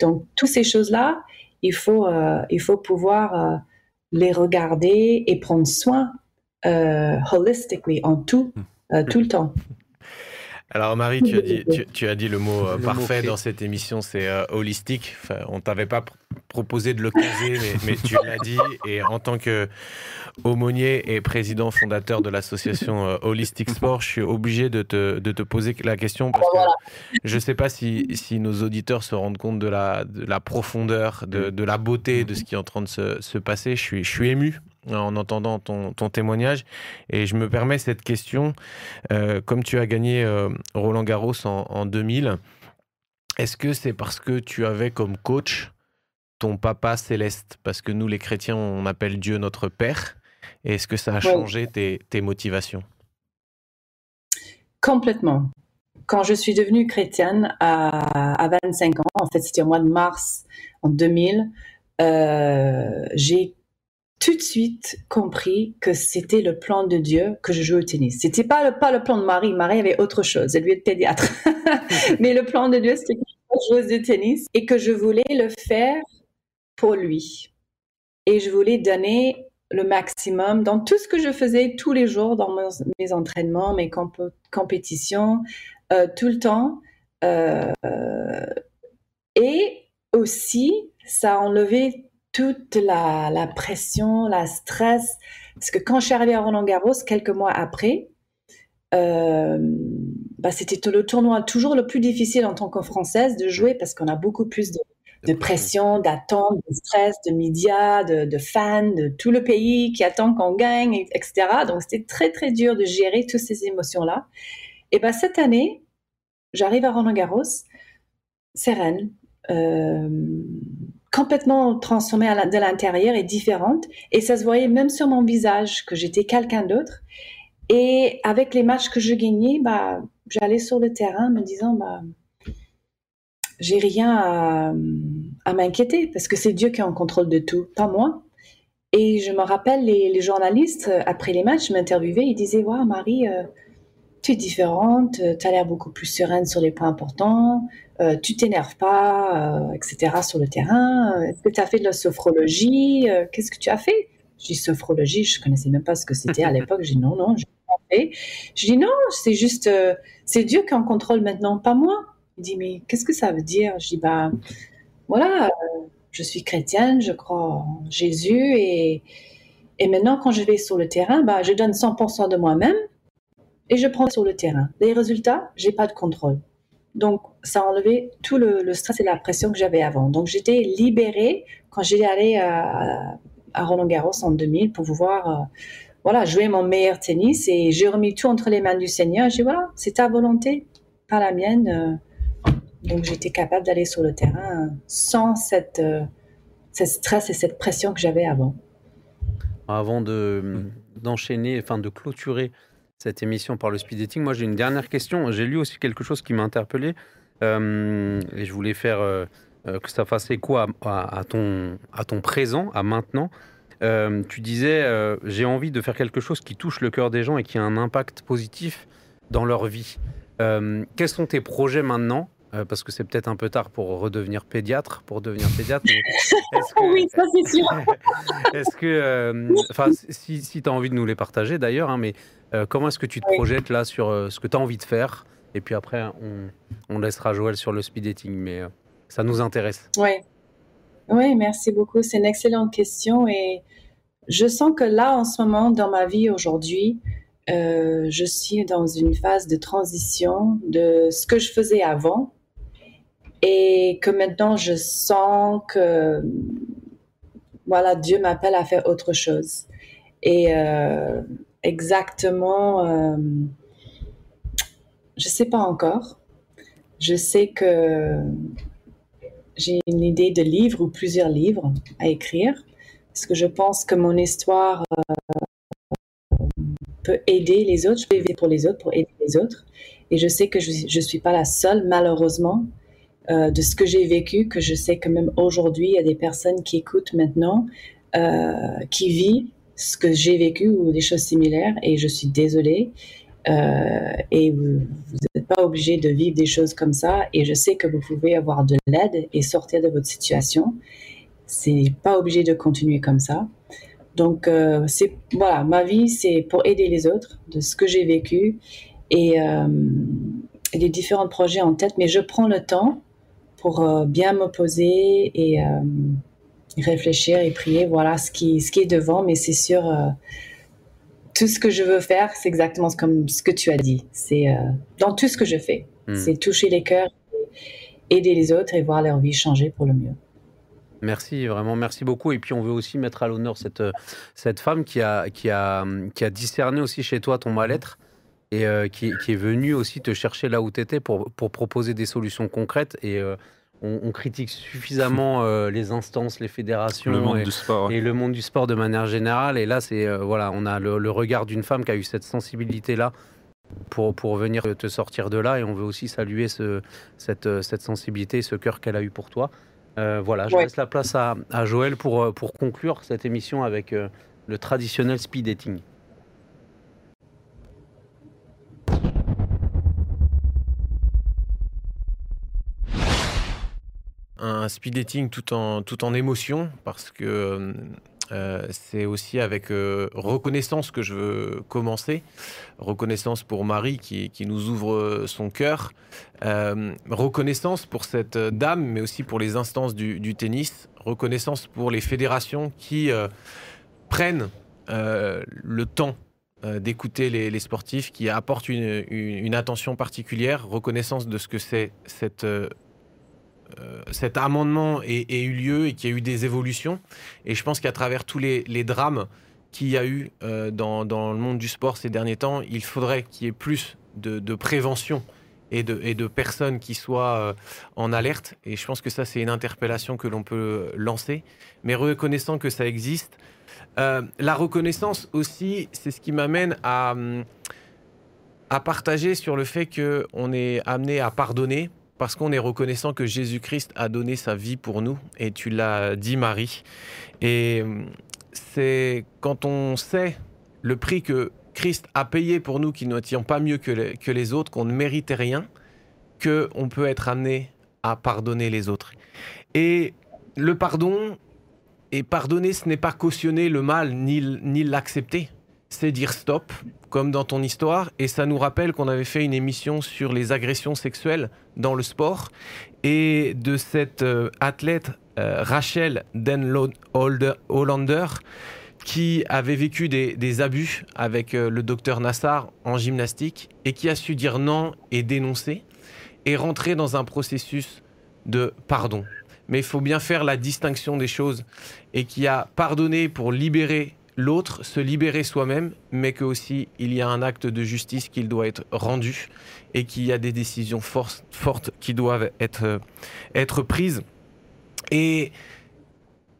Donc toutes ces choses-là, il faut il faut pouvoir les regarder et prendre soin euh, holistically, en tout, euh, tout le temps. Alors Marie, tu as dit, *laughs* tu, as dit le mot euh, parfait dans cette émission, c'est holistique. Enfin, on t'avait pas proposé de le caser, *laughs* mais, tu l'as dit. Et en tant que aumônier et président fondateur de l'association Holistic Sport, je suis obligé de te, de te, poser la question parce que je ne sais pas si, si, nos auditeurs se rendent compte de la, de la profondeur, de, de, la beauté de ce qui est en train de se, se passer. Je suis, je suis ému en entendant ton, témoignage. Et je me permets cette question. Euh, comme tu as gagné euh, Roland Garros en, 2000, est-ce que c'est parce que tu avais comme coach ton papa céleste? Parce que nous, les chrétiens, on appelle Dieu notre Père. Et est-ce que ça a changé tes, motivations? Complètement. Quand je suis devenue chrétienne à, 25 ans, en fait c'était au mois de mars en 2000, euh, j'ai tout de suite compris que c'était le plan de Dieu que je joue au tennis. C'était pas le, pas le plan de Marie. Marie avait autre chose. Elle lui est pédiatre. *laughs* Mais le plan de Dieu, c'était que je jouais de tennis et que je voulais le faire pour lui. Et je voulais donner le maximum dans tout ce que je faisais tous les jours, dans mes, entraînements, mes compétitions, euh, tout le temps. Euh, et aussi, ça a enlevé toute la, pression, la stress. Parce que quand je suis arrivée à Roland Garros, quelques mois après, euh, bah, c'était le tournoi toujours le plus difficile en tant que Française de jouer parce qu'on a beaucoup plus de, pression, d'attente, de stress, de médias, de, fans, de tout le pays qui attend qu'on gagne, etc. Donc c'était très très dur de gérer toutes ces émotions-là. Et bah, cette année, j'arrive à Roland Garros, sereine. Euh, complètement transformée de l'intérieur et différente. Et ça se voyait même sur mon visage que j'étais quelqu'un d'autre. Et avec les matchs que je gagnais, bah, j'allais sur le terrain me disant, bah, j'ai rien à, m'inquiéter parce que c'est Dieu qui est en contrôle de tout, pas moi. Et je me rappelle, les, journalistes, après les matchs, m'interviewaient, ils disaient, waouh, Marie, euh, tu es différente, tu as l'air beaucoup plus sereine sur les points importants, euh, tu t'énerves pas, euh, etc. sur le terrain. Est-ce que tu as fait de la sophrologie euh, Qu'est-ce que tu as fait? Je dis sophrologie, je connaissais même pas ce que c'était à *laughs* l'époque. Je dis non, non, je pas fait. Je dis non, c'est juste, c'est Dieu qui en contrôle maintenant, pas moi. Il dit mais qu'est-ce que ça veut dire? Je dis bah voilà, je suis chrétienne, je crois en Jésus et et maintenant quand je vais sur le terrain, bah je donne 100% de moi-même et je prends sur le terrain. Les résultats, j'ai pas de contrôle. Donc, ça a enlevé tout le, stress et la pression que j'avais avant. Donc, j'étais libérée quand j'étais allée à, à, Roland Garros en 2000 pour pouvoir euh, voilà, jouer mon meilleur tennis. Et j'ai remis tout entre les mains du Seigneur. J'ai dit, voilà, c'est ta volonté, pas la mienne. Euh. Donc, j'étais capable d'aller sur le terrain sans cette, euh, cette stress et cette pression que j'avais avant. Avant de, d'enchaîner, enfin de clôturer cette émission par le speed dating. Moi, j'ai une dernière question. J'ai lu aussi quelque chose qui m'a interpellé euh, et je voulais faire euh, euh, que ça fasse écho à, ton, à ton présent, à maintenant? tu disais, j'ai envie de faire quelque chose qui touche le cœur des gens et qui a un impact positif dans leur vie. quels sont tes projets maintenant? Parce que c'est peut-être un peu tard pour redevenir pédiatre, pour devenir pédiatre. *laughs* oui, ça c'est sûr. *laughs* est-ce que, enfin, si, si tu as envie de nous les partager d'ailleurs, hein, mais euh, comment est-ce que tu te projettes là sur euh, ce que tu as envie de faire? Et puis après, on, laissera Joël sur le speed dating. Mais, euh. Ça nous intéresse. Oui. Oui, merci beaucoup. C'est une excellente question et je sens que là, en ce moment, dans ma vie aujourd'hui, euh, je suis dans une phase de transition de ce que je faisais avant et que maintenant je sens que voilà Dieu m'appelle à faire autre chose. Et euh, exactement euh, je sais pas encore. Je sais que j'ai une idée de livre ou plusieurs livres à écrire parce que je pense que mon histoire peut aider les autres, je peux vivre pour les autres, pour aider les autres. Et je sais que je ne suis pas la seule, malheureusement, euh, de ce que j'ai vécu, que je sais que même aujourd'hui, il y a des personnes qui écoutent maintenant, euh, qui vivent ce que j'ai vécu ou des choses similaires. Et je suis désolée. Euh, et vous n'êtes pas obligé de vivre des choses comme ça. Et je sais que vous pouvez avoir de l'aide et sortir de votre situation. C'est pas obligé de continuer comme ça. Donc, c'est voilà, ma vie, c'est pour aider les autres de ce que j'ai vécu et, euh, les différents projets en tête. Mais je prends le temps pour euh, bien me poser et euh, réfléchir et prier. Voilà ce qui, ce qui est devant. Mais c'est sûr, euh, tout ce que je veux faire, c'est exactement comme ce que tu as dit. C'est dans tout ce que je fais. Hmm. C'est toucher les cœurs, aider les autres et voir leur vie changer pour le mieux. Merci, vraiment, merci beaucoup. Et puis, on veut aussi mettre à l'honneur cette, cette femme qui a, qui, a, qui a discerné aussi chez toi ton mal-être et euh, qui, qui est venue aussi te chercher là où tu étais pour, pour proposer des solutions concrètes. Et euh, on, on critique suffisamment *laughs* euh, les instances, les fédérations Le monde et, du sport. ouais. et le monde du sport de manière générale. Et là, c'est euh, voilà, on a le, le regard d'une femme qui a eu cette sensibilité-là pour, pour venir te sortir de là. Et on veut aussi saluer ce, cette, cette sensibilité, ce cœur qu'elle a eu pour toi. Euh, voilà, je Ouais. laisse la place à, à Joël pour, pour conclure cette émission avec euh, le traditionnel speed dating. Un speed dating tout en, tout en émotion parce que euh, c'est aussi avec euh, reconnaissance que je veux commencer. Reconnaissance pour Marie qui, qui nous ouvre son cœur. Euh, reconnaissance pour cette dame, mais aussi pour les instances du, tennis. Reconnaissance pour les fédérations qui euh, prennent euh, le temps euh, d'écouter les, sportifs, qui apportent une, une- attention particulière. Reconnaissance de ce que c'est cette euh, euh, cet amendement ait, ait eu lieu et qu'il y a eu des évolutions. Et je pense qu'à travers tous les, drames qu'il y a eu euh, dans, le monde du sport ces derniers temps, il faudrait qu'il y ait plus de, prévention et de, personnes qui soient euh, en alerte. Et je pense que ça, c'est une interpellation que l'on peut lancer. Mais reconnaissant que ça existe, euh, la reconnaissance aussi, c'est ce qui m'amène à, hum, à partager sur le fait qu'on est amené à pardonner parce qu'on est reconnaissant que Jésus-Christ a donné sa vie pour nous, et tu l'as dit Marie. Et hum, c'est quand on sait le prix que Christ a payé pour nous, qui n'étions pas mieux que les, autres, qu'on ne méritait rien, qu'on peut être amené à pardonner les autres. Et le pardon, et pardonner, ce n'est pas cautionner le mal ni l'accepter, c'est dire stop, comme dans ton histoire, et ça nous rappelle qu'on avait fait une émission sur les agressions sexuelles dans le sport, et de cette euh, athlète euh, Rachel Den Hollander, qui avait vécu des, des abus avec euh, le docteur Nassar en gymnastique, et qui a su dire non et dénoncer, et rentrer dans un processus de pardon. Mais il faut bien faire la distinction des choses, et qui a pardonné pour libérer l'autre, se libérer soi-même, mais que aussi il y a un acte de justice qui doit être rendu et qu'il y a des décisions fortes qui doivent être, euh, être prises. Et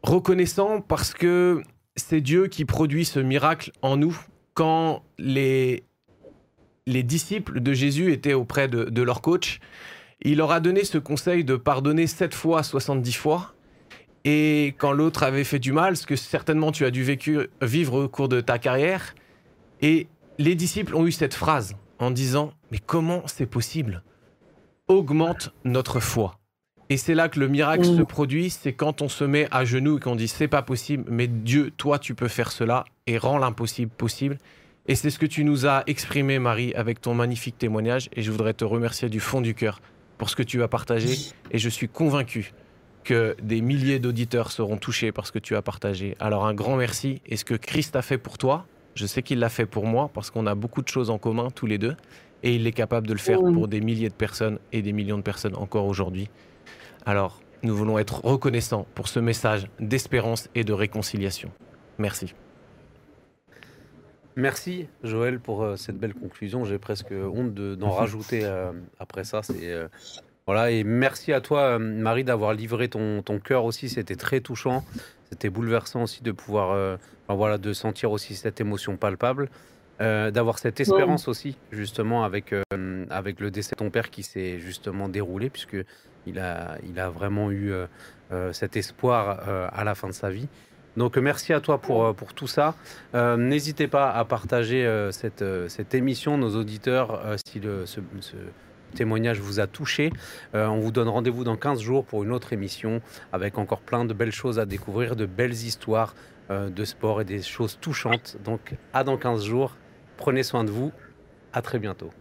reconnaissant parce que c'est Dieu qui produit ce miracle en nous quand les, les disciples de Jésus étaient auprès de, de leur coach. Il leur a donné ce conseil de pardonner 7 fois, 70 fois. Et quand l'autre avait fait du mal, ce que certainement tu as dû vécu, vivre au cours de ta carrière, et les disciples ont eu cette phrase en disant Mais comment c'est possible? Augmente notre foi. Et c'est là que le miracle se produit, c'est quand on se met à genoux et qu'on dit C'est pas possible, mais Dieu, toi, tu peux faire cela et rends l'impossible possible. Et c'est ce que tu nous as exprimé, Marie, avec ton magnifique témoignage. Et je voudrais te remercier du fond du cœur pour ce que tu as partagé et je suis convaincu que des milliers d'auditeurs seront touchés par ce que tu as partagé. Alors un grand merci. Et ce que Christ a fait pour toi, je sais qu'il l'a fait pour moi parce qu'on a beaucoup de choses en commun tous les deux et il est capable de le faire pour des milliers de personnes et des millions de personnes encore aujourd'hui. Alors, nous voulons être reconnaissants pour ce message d'espérance et de réconciliation. Merci. Merci Joël pour euh, cette belle conclusion. J'ai presque honte d'en *laughs* rajouter euh, après ça. C'est euh, voilà et merci à toi Marie d'avoir livré ton, ton cœur aussi. C'était très touchant. C'était bouleversant aussi de pouvoir voilà de sentir aussi cette émotion palpable. d'avoir cette espérance aussi, justement, avec, avec le décès de ton père qui s'est justement déroulé, puisque il a, il a vraiment eu cet espoir à la fin de sa vie. Donc merci à toi pour, euh, pour tout ça. Euh, n'hésitez pas à partager euh, cette, cette, émission, nos auditeurs, si le, ce, témoignage vous a touché. on vous donne rendez-vous dans 15 jours pour une autre émission avec encore plein de belles choses à découvrir, de belles histoires de sport et des choses touchantes. Donc à dans 15 jours. Prenez soin de vous. À très bientôt.